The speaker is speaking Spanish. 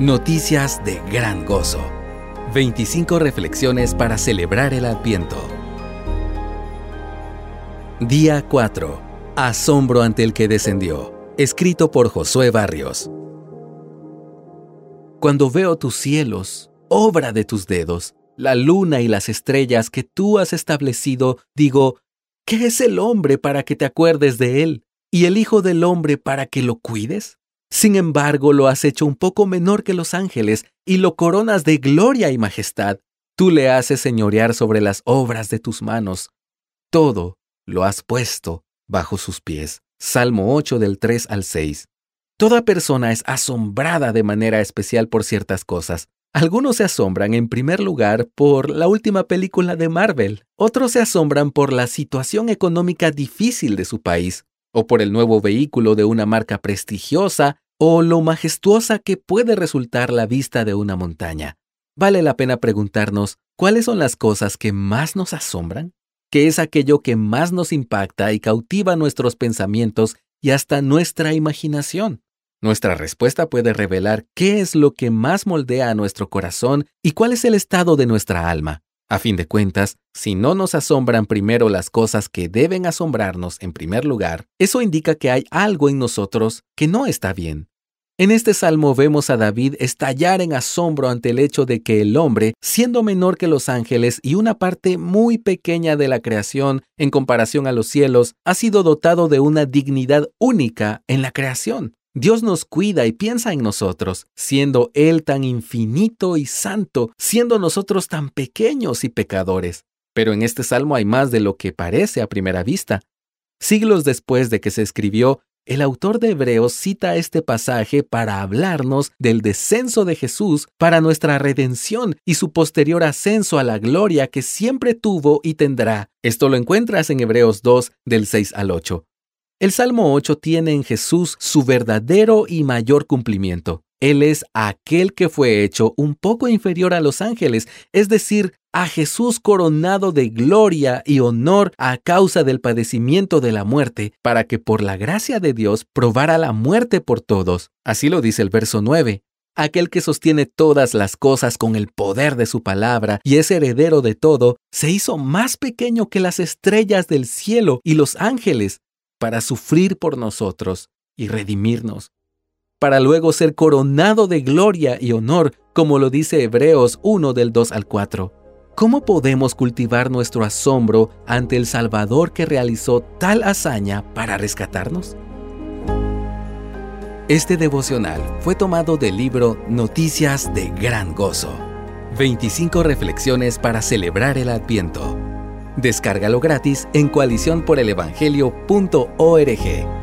Noticias de gran gozo. 25 reflexiones para celebrar el Adviento. Día 4. Asombro ante el que descendió. Escrito por Josué Barrios. Cuando veo tus cielos, obra de tus dedos, la luna y las estrellas que tú has establecido, digo, ¿qué es el hombre para que te acuerdes de él? ¿Y el Hijo del Hombre para que lo cuides? Sin embargo, lo has hecho un poco menor que los ángeles y lo coronas de gloria y majestad. Tú le haces señorear sobre las obras de tus manos. Todo lo has puesto bajo sus pies. Salmo 8 del 3 al 6. Toda persona es asombrada de manera especial por ciertas cosas. Algunos se asombran en primer lugar por la última película de Marvel, otros se asombran por la situación económica difícil de su país, o por el nuevo vehículo de una marca prestigiosa, o lo majestuosa que puede resultar la vista de una montaña. Vale la pena preguntarnos cuáles son las cosas que más nos asombran, qué es aquello que más nos impacta y cautiva nuestros pensamientos y hasta nuestra imaginación. Nuestra respuesta puede revelar qué es lo que más moldea a nuestro corazón y cuál es el estado de nuestra alma. A fin de cuentas, si no nos asombran primero las cosas que deben asombrarnos en primer lugar, eso indica que hay algo en nosotros que no está bien. En este salmo vemos a David estallar en asombro ante el hecho de que el hombre, siendo menor que los ángeles y una parte muy pequeña de la creación en comparación a los cielos, ha sido dotado de una dignidad única en la creación. Dios nos cuida y piensa en nosotros, siendo Él tan infinito y santo, siendo nosotros tan pequeños y pecadores. Pero en este salmo hay más de lo que parece a primera vista. Siglos después de que se escribió, el autor de Hebreos cita este pasaje para hablarnos del descenso de Jesús para nuestra redención y su posterior ascenso a la gloria que siempre tuvo y tendrá. Esto lo encuentras en Hebreos 2 del 6 al 8. El Salmo 8 tiene en Jesús su verdadero y mayor cumplimiento. Él es aquel que fue hecho un poco inferior a los ángeles, es decir, a Jesús coronado de gloria y honor a causa del padecimiento de la muerte, para que por la gracia de Dios probara la muerte por todos. Así lo dice el verso 9. Aquel que sostiene todas las cosas con el poder de su palabra y es heredero de todo, se hizo más pequeño que las estrellas del cielo y los ángeles, para sufrir por nosotros y redimirnos, para luego ser coronado de gloria y honor, como lo dice Hebreos 1 del 2 al 4. ¿Cómo podemos cultivar nuestro asombro ante el Salvador que realizó tal hazaña para rescatarnos? Este devocional fue tomado del libro Noticias de Gran Gozo. 25 reflexiones para celebrar el Adviento Descárgalo gratis en coaliciónporelevangelio.org.